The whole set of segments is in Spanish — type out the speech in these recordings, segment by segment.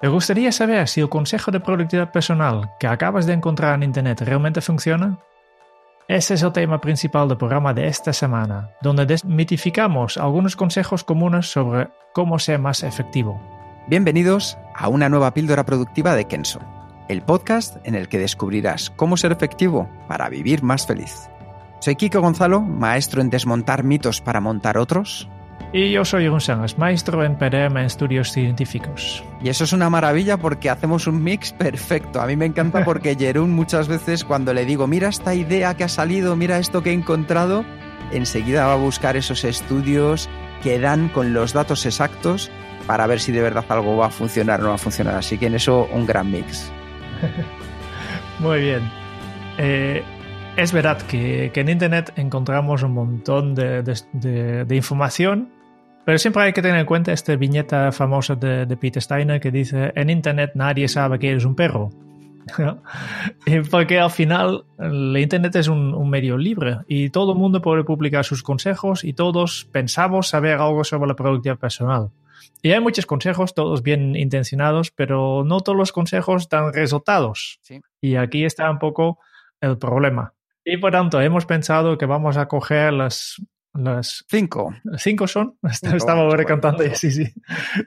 ¿Te gustaría saber si el consejo de productividad personal que acabas de encontrar en Internet realmente funciona? Ese es el tema principal del programa de esta semana, donde desmitificamos algunos consejos comunes sobre cómo ser más efectivo. Bienvenidos a una nueva píldora productiva de Kenso, el podcast en el que descubrirás cómo ser efectivo para vivir más feliz. Soy Kiko Gonzalo, maestro en desmontar mitos para montar otros, y yo soy Sánchez, maestro en PDM en estudios científicos. Y eso es una maravilla porque hacemos un mix perfecto. A mí me encanta porque Jerún muchas veces cuando le digo, mira esta idea que ha salido, mira esto que he encontrado, enseguida va a buscar esos estudios que dan con los datos exactos para ver si de verdad algo va a funcionar o no va a funcionar. Así que en eso un gran mix. Muy bien. Eh, es verdad que, en Internet encontramos un montón de, de información pero siempre hay que tener en cuenta esta viñeta famosa de, Peter Steiner que dice, en Internet nadie sabe que eres un perro. Porque al final el Internet es un, medio libre y todo el mundo puede publicar sus consejos y todos pensamos saber algo sobre la productividad personal. Y hay muchos consejos, todos bien intencionados, pero no todos los consejos dan resultados. Y aquí está un poco el problema. Y por tanto, hemos pensado que vamos a coger las las cinco. Cinco son. Estaba recantando. Sí, sí.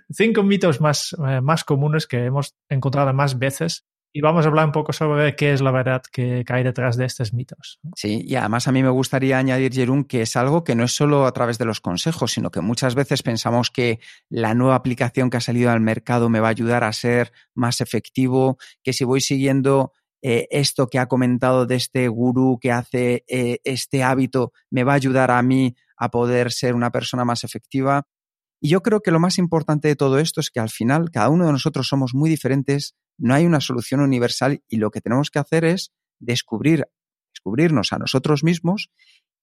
Cinco mitos más, eh, más comunes que hemos encontrado más veces. Y vamos a hablar un poco sobre qué es la verdad que, hay detrás de estos mitos. Sí, y además a mí me gustaría añadir, Jerún, que es algo que no es solo a través de los consejos, sino que muchas veces pensamos que la nueva aplicación que ha salido al mercado me va a ayudar a ser más efectivo, que si voy siguiendo eh, esto que ha comentado de este gurú que hace eh, este hábito me va a ayudar a mí a poder ser una persona más efectiva. Y yo creo que lo más importante de todo esto es que al final cada uno de nosotros somos muy diferentes, no hay una solución universal y lo que tenemos que hacer es descubrir, descubrirnos a nosotros mismos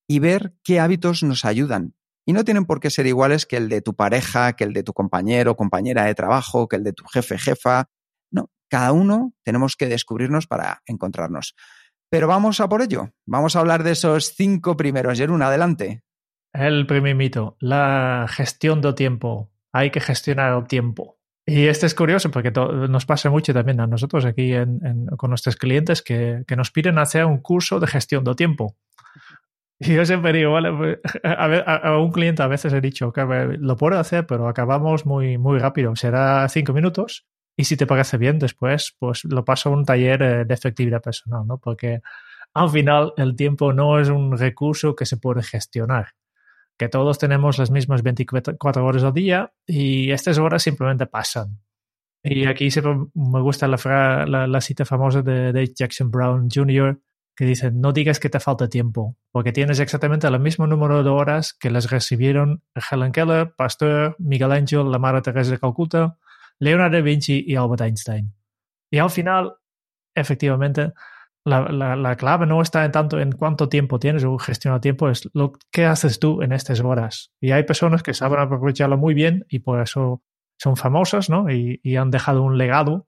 y ver qué hábitos nos ayudan. Y no tienen por qué ser iguales que el de tu pareja, que el de tu compañero, compañera de trabajo, que el de tu jefe, jefa, cada uno tenemos que descubrirnos para encontrarnos. Pero vamos a por ello. Vamos a hablar de esos cinco primeros. Jerún, adelante. El primer mito, la gestión del tiempo. Hay que gestionar el tiempo. Y este es curioso porque nos pasa mucho también a nosotros aquí con nuestros clientes que, nos piden hacer un curso de gestión del tiempo. Y yo siempre digo, vale, pues, a, un cliente a veces he dicho que lo puedo hacer, pero acabamos muy, muy rápido. Será cinco minutos y si te parece bien, después, pues lo paso a un taller eh, de efectividad personal, ¿no? Porque al final el tiempo no es un recurso que se puede gestionar. Que todos tenemos las mismas 24 horas al día y estas horas simplemente pasan. Y aquí siempre me gusta la, la, cita famosa de, de Jackson Brown Jr., que dice, no digas que te falta tiempo, porque tienes exactamente el mismo número de horas que las recibieron Helen Keller, Pasteur, Miguel Ángel, la Madre Teresa de Calcuta, Leonardo da Vinci y Albert Einstein. Y al final, efectivamente, la, clave no está tanto en cuánto tiempo tienes o gestionar tiempo, es lo que haces tú en estas horas. Y hay personas que saben aprovecharlo muy bien y por eso son famosas, ¿no? Y, han dejado un legado.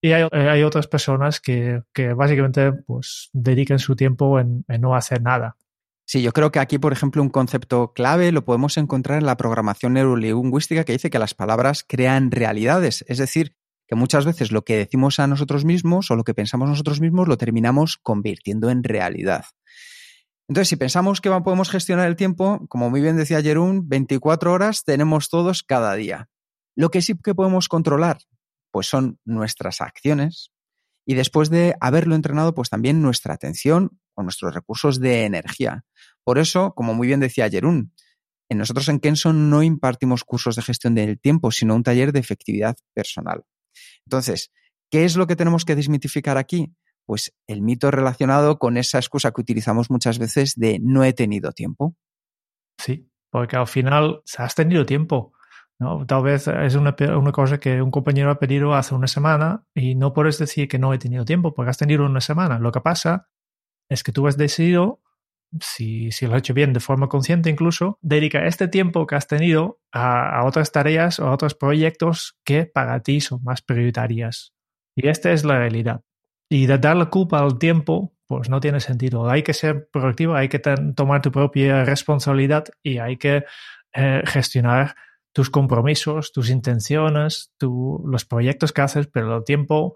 Y hay, otras personas que, básicamente pues, dedican su tiempo en no hacer nada. Sí, yo creo que aquí, por ejemplo, un concepto clave lo podemos encontrar en la programación neurolingüística que dice que las palabras crean realidades, es decir, que muchas veces lo que decimos a nosotros mismos o lo que pensamos nosotros mismos lo terminamos convirtiendo en realidad. Entonces, si pensamos que podemos gestionar el tiempo, como muy bien decía Jerún, 24 horas tenemos todos cada día. Lo que sí que podemos controlar, pues son nuestras acciones y después de haberlo entrenado, pues también nuestra atención o nuestros recursos de energía. Por eso, como muy bien decía Jerún, en nosotros en Kenso no impartimos cursos de gestión del tiempo, sino un taller de efectividad personal. Entonces, ¿qué es lo que tenemos que desmitificar aquí? Pues el mito relacionado con esa excusa que utilizamos muchas veces de no he tenido tiempo. Sí, porque al final has tenido tiempo. ¿no? Tal vez es una, una, cosa que un compañero ha pedido hace una semana y no puedes decir que no he tenido tiempo porque has tenido una semana. Lo que pasa es que tú has decidido, si, si lo has hecho bien de forma consciente incluso, dedicar este tiempo que has tenido a, a otras tareas o a otros proyectos que para ti son más prioritarias. Y esta es la realidad. Y de dar la culpa al tiempo, pues no tiene sentido. Hay que ser proactivo, hay que tomar tu propia responsabilidad y hay que eh, gestionar tus compromisos, tus intenciones, tu, los proyectos que haces, pero el tiempo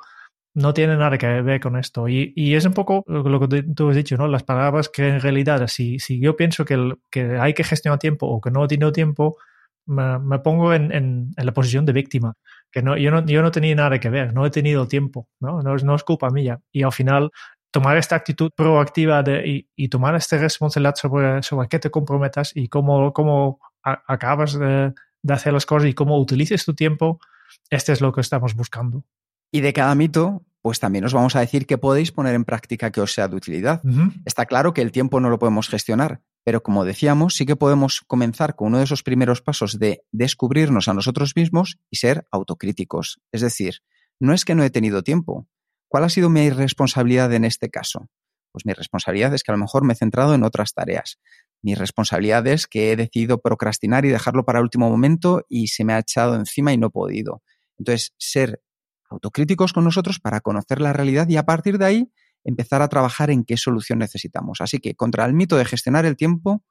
no tiene nada que ver con esto. Y, y es un poco lo que tú has dicho, ¿no? Las palabras que en realidad, si, si yo pienso que, que hay que gestionar tiempo o que no he tenido tiempo, me, me pongo en, en, la posición de víctima. Que no yo, no, yo no tenía nada que ver, no he tenido tiempo, ¿no? No, no es culpa mía. Y al final, tomar esta actitud proactiva de, y, y tomar esta responsabilidad sobre, sobre qué te comprometas y cómo, cómo acabas de, de hacer las cosas y cómo utilices tu tiempo, este es lo que estamos buscando. Y de cada mito, pues también os vamos a decir que podéis poner en práctica que os sea de utilidad. Uh -huh. Está claro que el tiempo no lo podemos gestionar, pero como decíamos, sí que podemos comenzar con uno de esos primeros pasos de descubrirnos a nosotros mismos y ser autocríticos. Es decir, no es que no he tenido tiempo. ¿Cuál ha sido mi responsabilidad en este caso? Pues mi responsabilidad es que a lo mejor me he centrado en otras tareas. Mi responsabilidad es que he decidido procrastinar y dejarlo para el último momento y se me ha echado encima y no he podido. Entonces, ser autocríticos con nosotros para conocer la realidad y a partir de ahí empezar a trabajar en qué solución necesitamos. Así que contra el mito de gestionar el tiempo,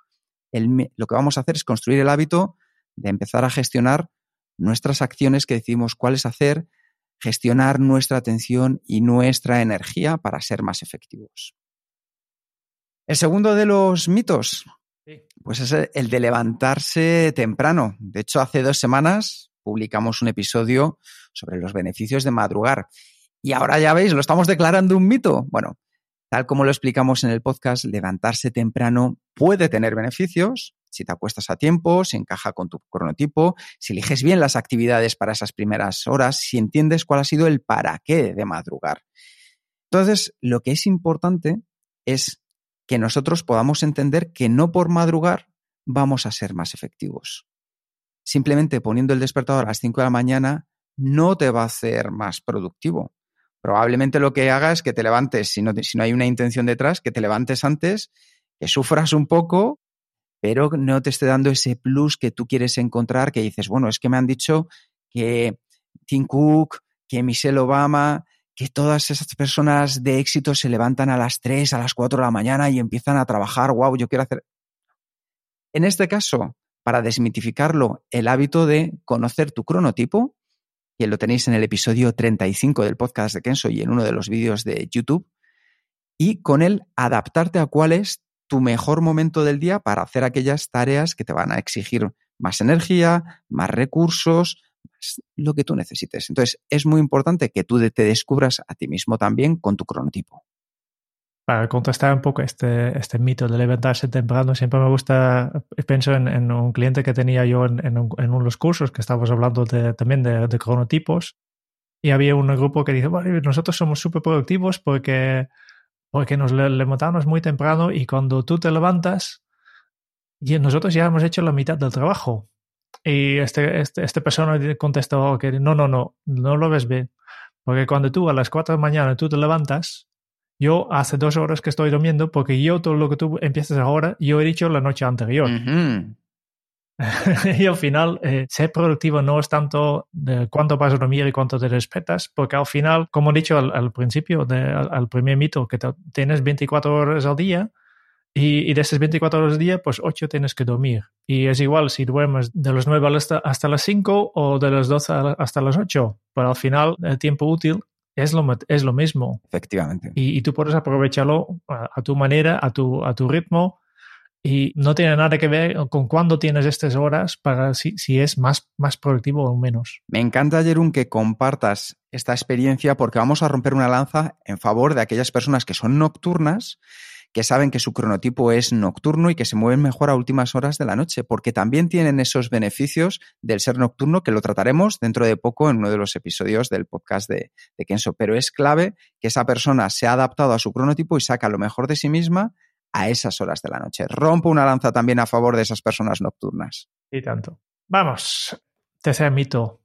el, lo que vamos a hacer es construir el hábito de empezar a gestionar nuestras acciones que decidimos cuáles hacer, gestionar nuestra atención y nuestra energía para ser más efectivos. El segundo de los mitos, pues es el de levantarse temprano. De hecho, hace dos semanas publicamos un episodio sobre los beneficios de madrugar. Y ahora ya veis, lo estamos declarando un mito. Bueno, tal como lo explicamos en el podcast, levantarse temprano puede tener beneficios si te acuestas a tiempo, si encaja con tu cronotipo, si eliges bien las actividades para esas primeras horas, si entiendes cuál ha sido el para qué de madrugar. Entonces, lo que es importante es que nosotros podamos entender que no por madrugar vamos a ser más efectivos simplemente poniendo el despertador a las 5 de la mañana no te va a hacer más productivo. Probablemente lo que haga es que te levantes, si no, hay una intención detrás, que te levantes antes, que sufras un poco, pero no te esté dando ese plus que tú quieres encontrar, que dices, bueno, es que me han dicho que Tim Cook, que Michelle Obama, que todas esas personas de éxito se levantan a las 3, a las 4 de la mañana y empiezan a trabajar, wow, yo quiero hacer... En este caso, para desmitificarlo, el hábito de conocer tu cronotipo, que lo tenéis en el episodio 35 del podcast de Kenso y en uno de los vídeos de YouTube, y con él adaptarte a cuál es tu mejor momento del día para hacer aquellas tareas que te van a exigir más energía, más recursos, más lo que tú necesites. Entonces, es muy importante que tú te descubras a ti mismo también con tu cronotipo para contrastar un poco este, este mito de levantarse temprano, siempre me gusta, pienso en, en un cliente que tenía yo en, en, un, en unos cursos que estábamos hablando de, también de, de, cronotipos y había un grupo que dice, bueno, nosotros somos súper productivos porque, porque nos levantamos muy temprano y cuando tú te levantas, y nosotros ya hemos hecho la mitad del trabajo. Y este, este, este persona contestó que no, no, no, no lo ves bien. Porque cuando tú a las 4 de la mañana tú te levantas, yo hace dos horas que estoy durmiendo porque yo todo lo que tú empiezas ahora, yo he dicho la noche anterior. Uh -huh. y al final, eh, ser productivo no es tanto de cuánto vas a dormir y cuánto te respetas, porque al final, como he dicho al, al principio, de, al, al, primer mito, que te, tienes 24 horas al día y, y, de esas 24 horas al día, pues 8 tienes que dormir. Y es igual si duermes de las 9 hasta, hasta las 5 o de las 12 hasta las 8, pero al final el tiempo útil es lo, es lo mismo. Efectivamente. Y, y tú puedes aprovecharlo a, a, tu manera, a tu, a tu ritmo, y no tiene nada que ver con cuándo tienes estas horas para si, si es más, más productivo o menos. Me encanta, Jerún, que compartas esta experiencia porque vamos a romper una lanza en favor de aquellas personas que son nocturnas que saben que su cronotipo es nocturno y que se mueven mejor a últimas horas de la noche, porque también tienen esos beneficios del ser nocturno que lo trataremos dentro de poco en uno de los episodios del podcast de, de Kenso. Pero es clave que esa persona se ha adaptado a su cronotipo y saca lo mejor de sí misma a esas horas de la noche. Rompo una lanza también a favor de esas personas nocturnas. Y tanto. Vamos, tercer mito.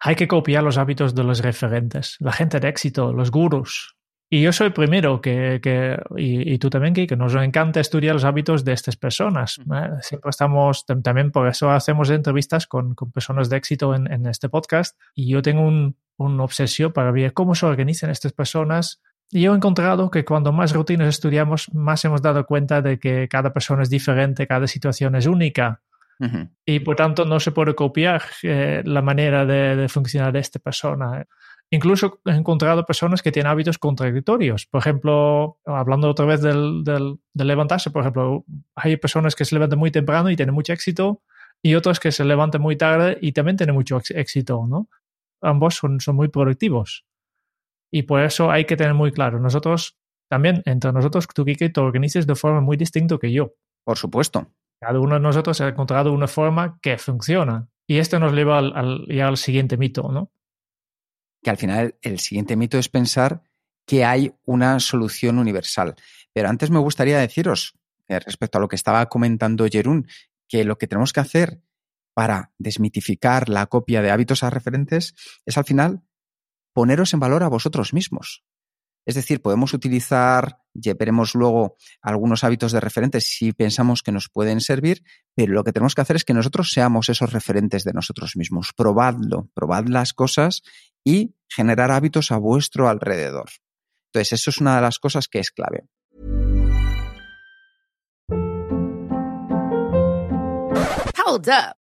Hay que copiar los hábitos de los referentes, la gente de éxito, los gurús. Y yo soy el primero que, que y, tú también, que nos encanta estudiar los hábitos de estas personas. ¿eh? Siempre estamos, también por eso hacemos entrevistas con, con personas de éxito en, en, este podcast. Y yo tengo un, una obsesión para ver cómo se organizan estas personas. Y yo he encontrado que cuando más rutinas estudiamos, más hemos dado cuenta de que cada persona es diferente, cada situación es única. Y por tanto no se puede copiar eh, la manera de, de, funcionar de esta persona. Incluso he encontrado personas que tienen hábitos contradictorios. Por ejemplo, hablando otra vez del, del, del, levantarse, por ejemplo, hay personas que se levantan muy temprano y tienen mucho éxito y otras que se levantan muy tarde y también tienen mucho éxito, ¿no? Ambos son, son muy productivos. Y por eso hay que tener muy claro, nosotros también, entre nosotros, tú, Kike, te organizas de forma muy distinta que yo. Por supuesto. Cada uno de nosotros ha encontrado una forma que funciona. Y esto nos lleva al, al, al siguiente mito, ¿no? Que al final el siguiente mito es pensar que hay una solución universal. Pero antes me gustaría deciros, eh, respecto a lo que estaba comentando Jerún, que lo que tenemos que hacer para desmitificar la copia de hábitos a referentes es al final poneros en valor a vosotros mismos. Es decir, podemos utilizar, ya veremos luego algunos hábitos de referentes si pensamos que nos pueden servir, pero lo que tenemos que hacer es que nosotros seamos esos referentes de nosotros mismos. Probadlo, probad las cosas y generar hábitos a vuestro alrededor. Entonces, eso es una de las cosas que es clave. Hold up.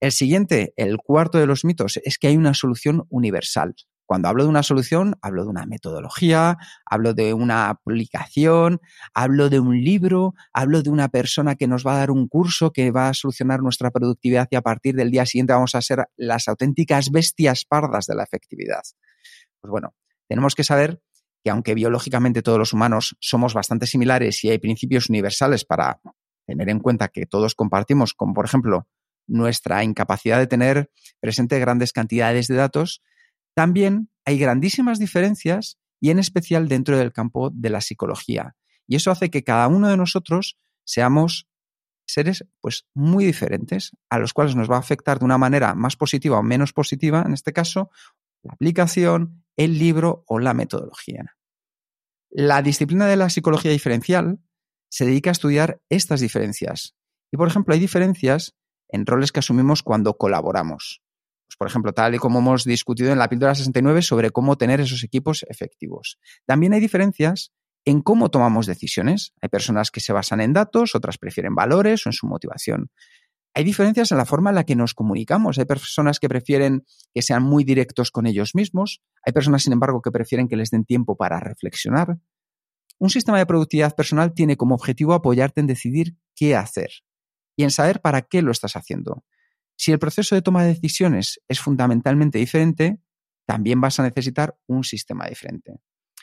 El siguiente, el cuarto de los mitos, es que hay una solución universal. Cuando hablo de una solución, hablo de una metodología, hablo de una aplicación, hablo de un libro, hablo de una persona que nos va a dar un curso que va a solucionar nuestra productividad y a partir del día siguiente vamos a ser las auténticas bestias pardas de la efectividad. Pues bueno, tenemos que saber que aunque biológicamente todos los humanos somos bastante similares y hay principios universales para tener en cuenta que todos compartimos, como por ejemplo nuestra incapacidad de tener presente grandes cantidades de datos, también hay grandísimas diferencias y en especial dentro del campo de la psicología. Y eso hace que cada uno de nosotros seamos seres pues muy diferentes, a los cuales nos va a afectar de una manera más positiva o menos positiva, en este caso, la aplicación, el libro o la metodología. La disciplina de la psicología diferencial se dedica a estudiar estas diferencias. Y, por ejemplo, hay diferencias en roles que asumimos cuando colaboramos. Pues, por ejemplo, tal y como hemos discutido en la píldora 69 sobre cómo tener esos equipos efectivos. También hay diferencias en cómo tomamos decisiones. Hay personas que se basan en datos, otras prefieren valores o en su motivación. Hay diferencias en la forma en la que nos comunicamos. Hay personas que prefieren que sean muy directos con ellos mismos. Hay personas, sin embargo, que prefieren que les den tiempo para reflexionar. Un sistema de productividad personal tiene como objetivo apoyarte en decidir qué hacer y en saber para qué lo estás haciendo. Si el proceso de toma de decisiones es fundamentalmente diferente, también vas a necesitar un sistema diferente.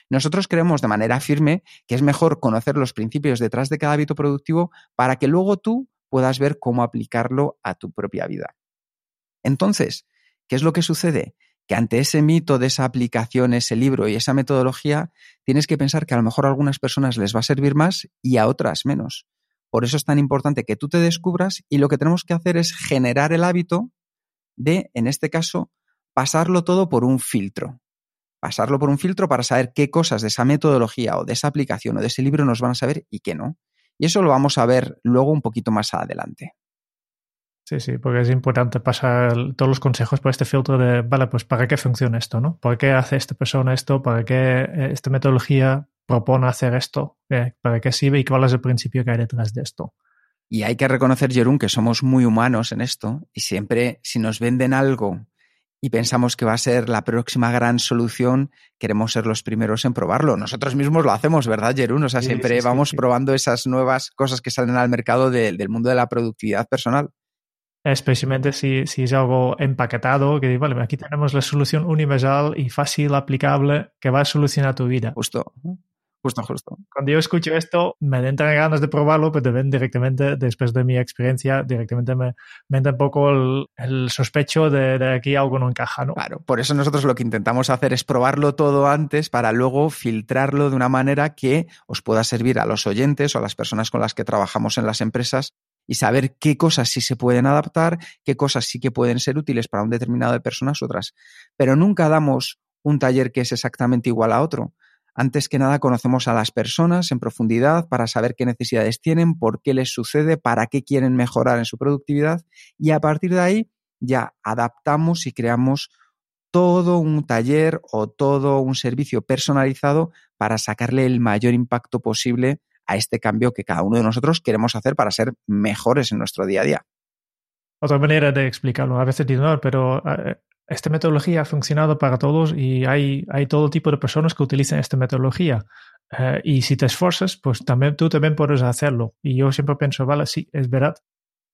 Nosotros creemos de manera firme que es mejor conocer los principios detrás de cada hábito productivo para que luego tú puedas ver cómo aplicarlo a tu propia vida. Entonces, ¿qué es lo que sucede? Que ante ese mito de esa aplicación, ese libro y esa metodología, tienes que pensar que a lo mejor a algunas personas les va a servir más y a otras menos. Por eso es tan importante que tú te descubras y lo que tenemos que hacer es generar el hábito de, en este caso, pasarlo todo por un filtro. Pasarlo por un filtro para saber qué cosas de esa metodología o de esa aplicación o de ese libro nos van a saber y qué no. Y eso lo vamos a ver luego un poquito más adelante. Sí, sí, porque es importante pasar todos los consejos por este filtro de, vale, pues ¿para qué funciona esto? ¿no? ¿Por qué hace esta persona esto? ¿Para qué eh, esta metodología propone hacer esto? Eh, ¿Para qué sirve y cuál es el principio que hay detrás de esto? Y hay que reconocer, Jerún, que somos muy humanos en esto y siempre si nos venden algo y pensamos que va a ser la próxima gran solución, queremos ser los primeros en probarlo. Nosotros mismos lo hacemos, ¿verdad, Jerún? O sea, siempre vamos probando esas nuevas cosas que salen al mercado del mundo de la productividad personal especialmente si, si, es algo empaquetado, que vale, aquí tenemos la solución universal y fácil aplicable que va a solucionar tu vida. Justo. Justo, justo. Cuando yo escucho esto, me entran ganas de probarlo, pero ven directamente, después de mi experiencia, directamente me, me entra un poco el, sospecho de, de, aquí algo no encaja, ¿no? Claro, por eso nosotros lo que intentamos hacer es probarlo todo antes para luego filtrarlo de una manera que os pueda servir a los oyentes o a las personas con las que trabajamos en las empresas y saber qué cosas sí se pueden adaptar, qué cosas sí que pueden ser útiles para un determinado de personas, otras. Pero nunca damos un taller que es exactamente igual a otro. Antes que nada conocemos a las personas en profundidad para saber qué necesidades tienen, por qué les sucede, para qué quieren mejorar en su productividad y a partir de ahí ya adaptamos y creamos todo un taller o todo un servicio personalizado para sacarle el mayor impacto posible a este cambio que cada uno de nosotros queremos hacer para ser mejores en nuestro día a día. Otra manera de explicarlo, a veces digo, no, pero eh, esta metodología ha funcionado para todos y hay, hay todo tipo de personas que utilizan esta metodología. Eh, y si te esfuerzas, pues también tú también puedes hacerlo. Y yo siempre pienso, vale, sí, es verdad.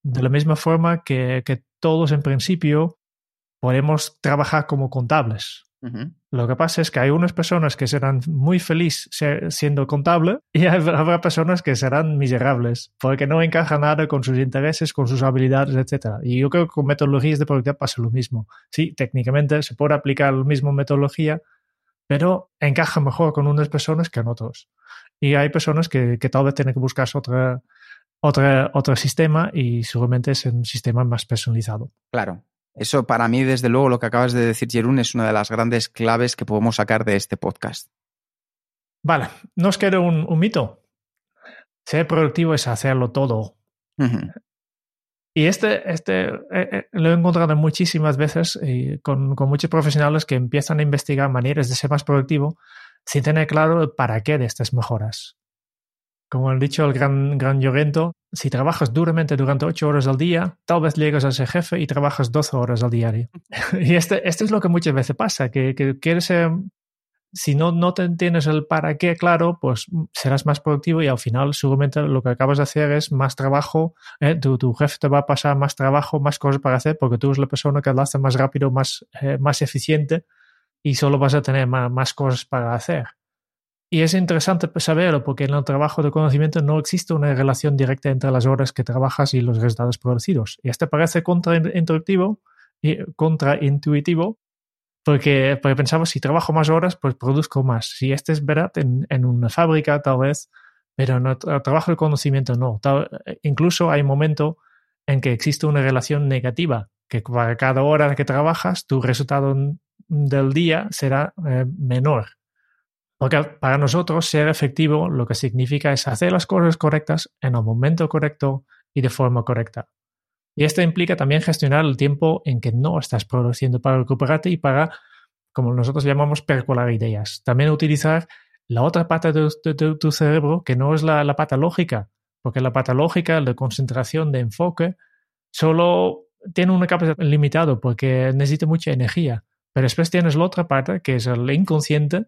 De la misma forma que, que todos en principio podemos trabajar como contables. Lo que pasa es que hay unas personas que serán muy felices siendo contable y habrá personas que serán miserables porque no encajan nada con sus intereses, con sus habilidades, etc. Y yo creo que con metodologías de productividad pasa lo mismo. Sí, técnicamente se puede aplicar la misma metodología, pero encaja mejor con unas personas que en otros. Y hay personas que, que tal vez tienen que buscar otra, otra, otro sistema y seguramente es un sistema más personalizado. Claro, eso para mí, desde luego, lo que acabas de decir, Jerún, es una de las grandes claves que podemos sacar de este podcast. Vale, nos queda un, un mito. Ser productivo es hacerlo todo. Y este, este eh, eh, lo he encontrado muchísimas veces con, con, muchos profesionales que empiezan a investigar maneras de ser más productivo sin tener claro el para qué de estas mejoras. Como ha dicho el gran, gran Llorento, si trabajas duramente durante ocho horas al día, tal vez llegas a ser jefe y trabajas 12 horas al diario. y este, esto es lo que muchas veces pasa, que, que quieres ser, si no, no tienes el para qué claro, pues serás más productivo y al final seguramente lo que acabas de hacer es más trabajo, ¿eh? tu, tu, jefe te va a pasar más trabajo, más cosas para hacer, porque tú eres la persona que lo hace más rápido, más, eh, más eficiente y solo vas a tener más, más cosas para hacer. Y es interesante saberlo porque en el trabajo de conocimiento no existe una relación directa entre las horas que trabajas y los resultados producidos. Y esto parece contraintuitivo, porque, porque pensamos si trabajo más horas, pues produzco más. Si este es verdad en, una fábrica tal vez, pero en el trabajo de conocimiento no. incluso hay un momento en que existe una relación negativa, que para cada hora que trabajas, tu resultado del día será eh, menor. Porque para nosotros ser efectivo lo que significa es hacer las cosas correctas en el momento correcto y de forma correcta. Y esto implica también gestionar el tiempo en que no estás produciendo para recuperarte y para, como nosotros llamamos, percolar ideas. También utilizar la otra parte de, tu cerebro que no es la, la pata lógica, porque la pata lógica, de concentración, de enfoque, solo tiene una capacidad limitada porque necesita mucha energía. Pero después tienes la otra parte, que es el inconsciente,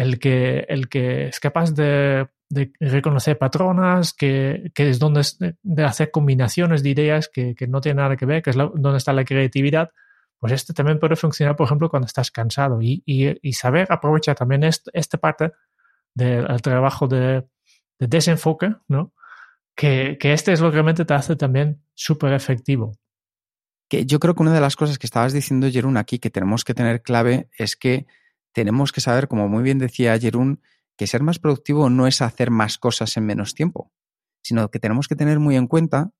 el que, el que es capaz de, reconocer patronas, que, es donde de hacer combinaciones de ideas que, no tienen nada que ver, que es donde está la creatividad, pues este también puede funcionar, por ejemplo, cuando estás cansado y, saber aprovechar también esta parte del trabajo de, desenfoque, ¿no? Que, que este es lo que realmente te hace también súper efectivo. Que yo creo que una de las cosas que estabas diciendo, Jerún, aquí que tenemos que tener clave es que tenemos que saber, como muy bien decía Jerún, que ser más productivo no es hacer más cosas en menos tiempo, sino que tenemos que tener muy en cuenta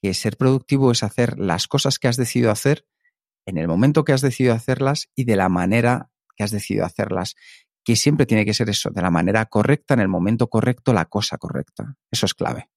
que ser productivo es hacer las cosas que has decidido hacer en el momento que has decidido hacerlas y de la manera que has decidido hacerlas. que siempre tiene que ser eso, de la manera correcta, en el momento correcto, la cosa correcta. Eso es clave.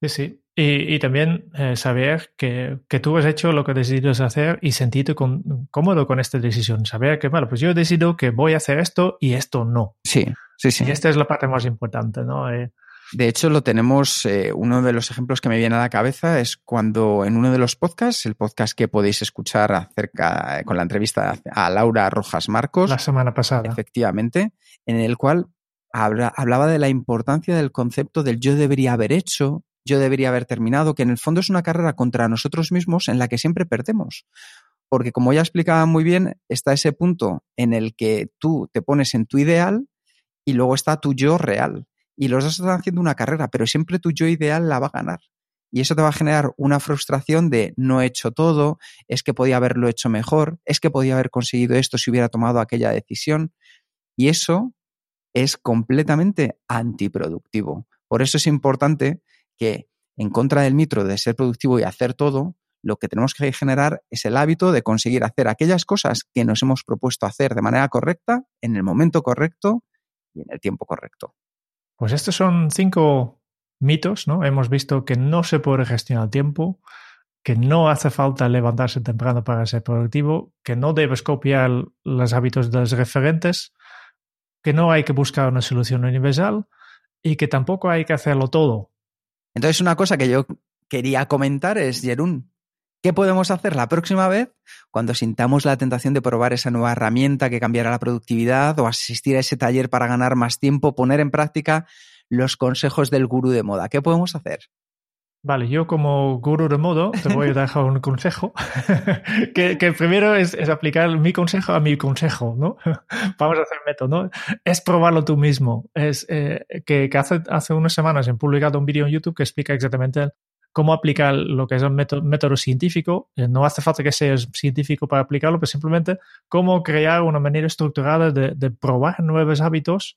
Sí, sí. Y, también eh, saber que, que, tú has hecho lo que decides hacer y sentirte cómodo con esta decisión. Saber que, bueno, pues yo he decidido que voy a hacer esto y esto no. Sí, sí, sí. Y esta es la parte más importante, ¿no? Eh, de hecho, lo tenemos, eh, uno de los ejemplos que me viene a la cabeza es cuando en uno de los podcasts, el podcast que podéis escuchar acerca, con la entrevista a Laura Rojas Marcos. La semana pasada. Efectivamente, en el cual hablaba de la importancia del concepto del yo debería haber hecho, yo debería haber terminado, que en el fondo es una carrera contra nosotros mismos en la que siempre perdemos. Porque como ya explicaba muy bien, está ese punto en el que tú te pones en tu ideal y luego está tu yo real. Y los dos están haciendo una carrera, pero siempre tu yo ideal la va a ganar. Y eso te va a generar una frustración de no he hecho todo, es que podía haberlo hecho mejor, es que podía haber conseguido esto si hubiera tomado aquella decisión. Y eso es completamente antiproductivo. Por eso es importante que en contra del mitro de ser productivo y hacer todo, lo que tenemos que generar es el hábito de conseguir hacer aquellas cosas que nos hemos propuesto hacer de manera correcta, en el momento correcto y en el tiempo correcto. Pues estos son cinco mitos, ¿no? Hemos visto que no se puede gestionar el tiempo, que no hace falta levantarse temprano para ser productivo, que no debes copiar los hábitos de los referentes, que no hay que buscar una solución universal y que tampoco hay que hacerlo todo. Entonces, una cosa que yo quería comentar es, Jerún, ¿qué podemos hacer la próxima vez cuando sintamos la tentación de probar esa nueva herramienta que cambiará la productividad o asistir a ese taller para ganar más tiempo, poner en práctica los consejos del gurú de moda? ¿Qué podemos hacer? Vale, yo como gurú de modo te voy a dejar un consejo, que, primero es, aplicar mi consejo a mi consejo, ¿no? Vamos a hacer método, ¿no? Es probarlo tú mismo. Es eh, que, hace, hace unas semanas he publicado un vídeo en YouTube que explica exactamente cómo aplicar lo que es un método, científico. Eh, no hace falta que seas científico para aplicarlo, pero simplemente cómo crear una manera estructurada de probar nuevos hábitos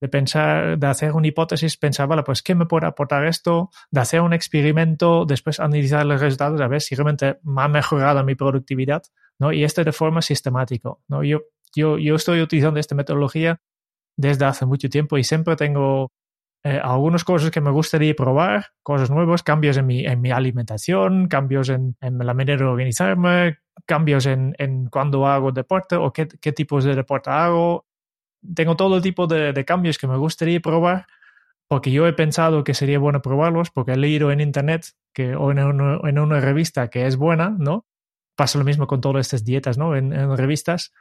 de pensar, de hacer una hipótesis, pensar, pues ¿qué me puede aportar esto? De hacer un experimento, después analizar los resultados, a ver si realmente me ha mejorado mi productividad, ¿no? Y esto de forma sistemática, ¿no? Yo, yo, yo estoy utilizando esta metodología desde hace mucho tiempo y siempre tengo eh, algunas cosas que me gustaría probar, cosas nuevas, cambios en mi, en mi alimentación, cambios en, en la manera de organizarme, cambios en, en cuando hago deporte o qué, qué tipos de deporte hago, tengo todo tipo de, cambios que me gustaría probar porque yo he pensado que sería bueno probarlos porque he leído en internet que, o en una, revista que es buena, ¿no? Pasa lo mismo con todas estas dietas, ¿no? En, revistas.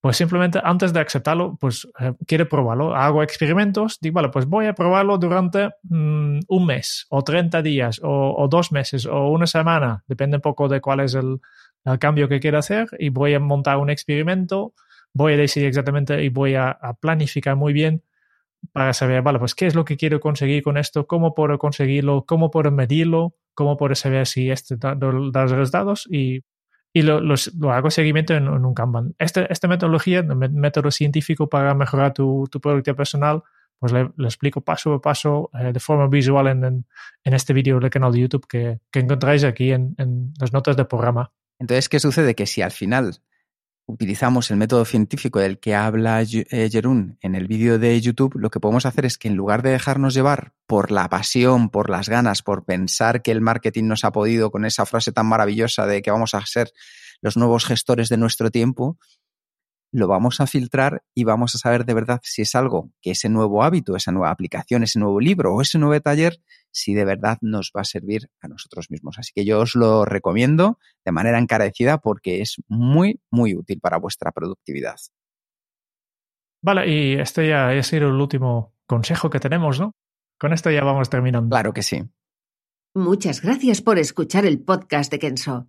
Pues simplemente antes de aceptarlo, pues eh, quiero probarlo. Hago experimentos, digo, vale, pues voy a probarlo durante mm, un mes o 30 días o, dos meses o una semana, depende un poco de cuál es el, el cambio que quiero hacer y voy a montar un experimento voy a decidir exactamente y voy a, planificar muy bien para saber, vale, pues qué es lo que quiero conseguir con esto, cómo puedo conseguirlo, cómo puedo medirlo, cómo puedo saber si este da, los resultados y, y lo, hago seguimiento en, un Kanban. Este, esta metodología, método científico para mejorar tu, tu productividad personal, pues le, explico paso a paso eh, de forma visual en, en, este vídeo del canal de YouTube que, que encontráis aquí en, en las notas del programa. Entonces, ¿qué sucede? Que si al final utilizamos el método científico del que habla eh, Jerún en el vídeo de YouTube, lo que podemos hacer es que en lugar de dejarnos llevar por la pasión, por las ganas, por pensar que el marketing nos ha podido con esa frase tan maravillosa de que vamos a ser los nuevos gestores de nuestro tiempo, lo vamos a filtrar y vamos a saber de verdad si es algo que ese nuevo hábito, esa nueva aplicación, ese nuevo libro o ese nuevo taller, si de verdad nos va a servir a nosotros mismos. Así que yo os lo recomiendo de manera encarecida porque es muy, muy útil para vuestra productividad. Vale, y este ya ha sido el último consejo que tenemos, ¿no? Con esto ya vamos terminando. Claro que sí. Muchas gracias por escuchar el podcast de Kenso.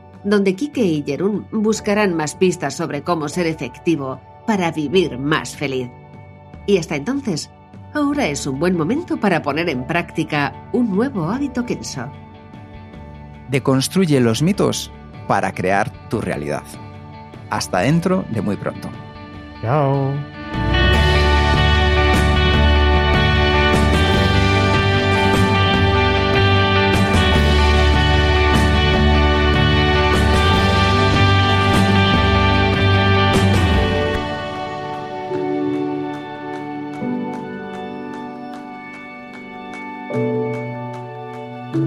donde Kike y Jerún buscarán más pistas sobre cómo ser efectivo para vivir más feliz. Y hasta entonces, ahora es un buen momento para poner en práctica un nuevo hábito Kenso. Deconstruye los mitos para crear tu realidad. Hasta dentro de muy pronto. Chao.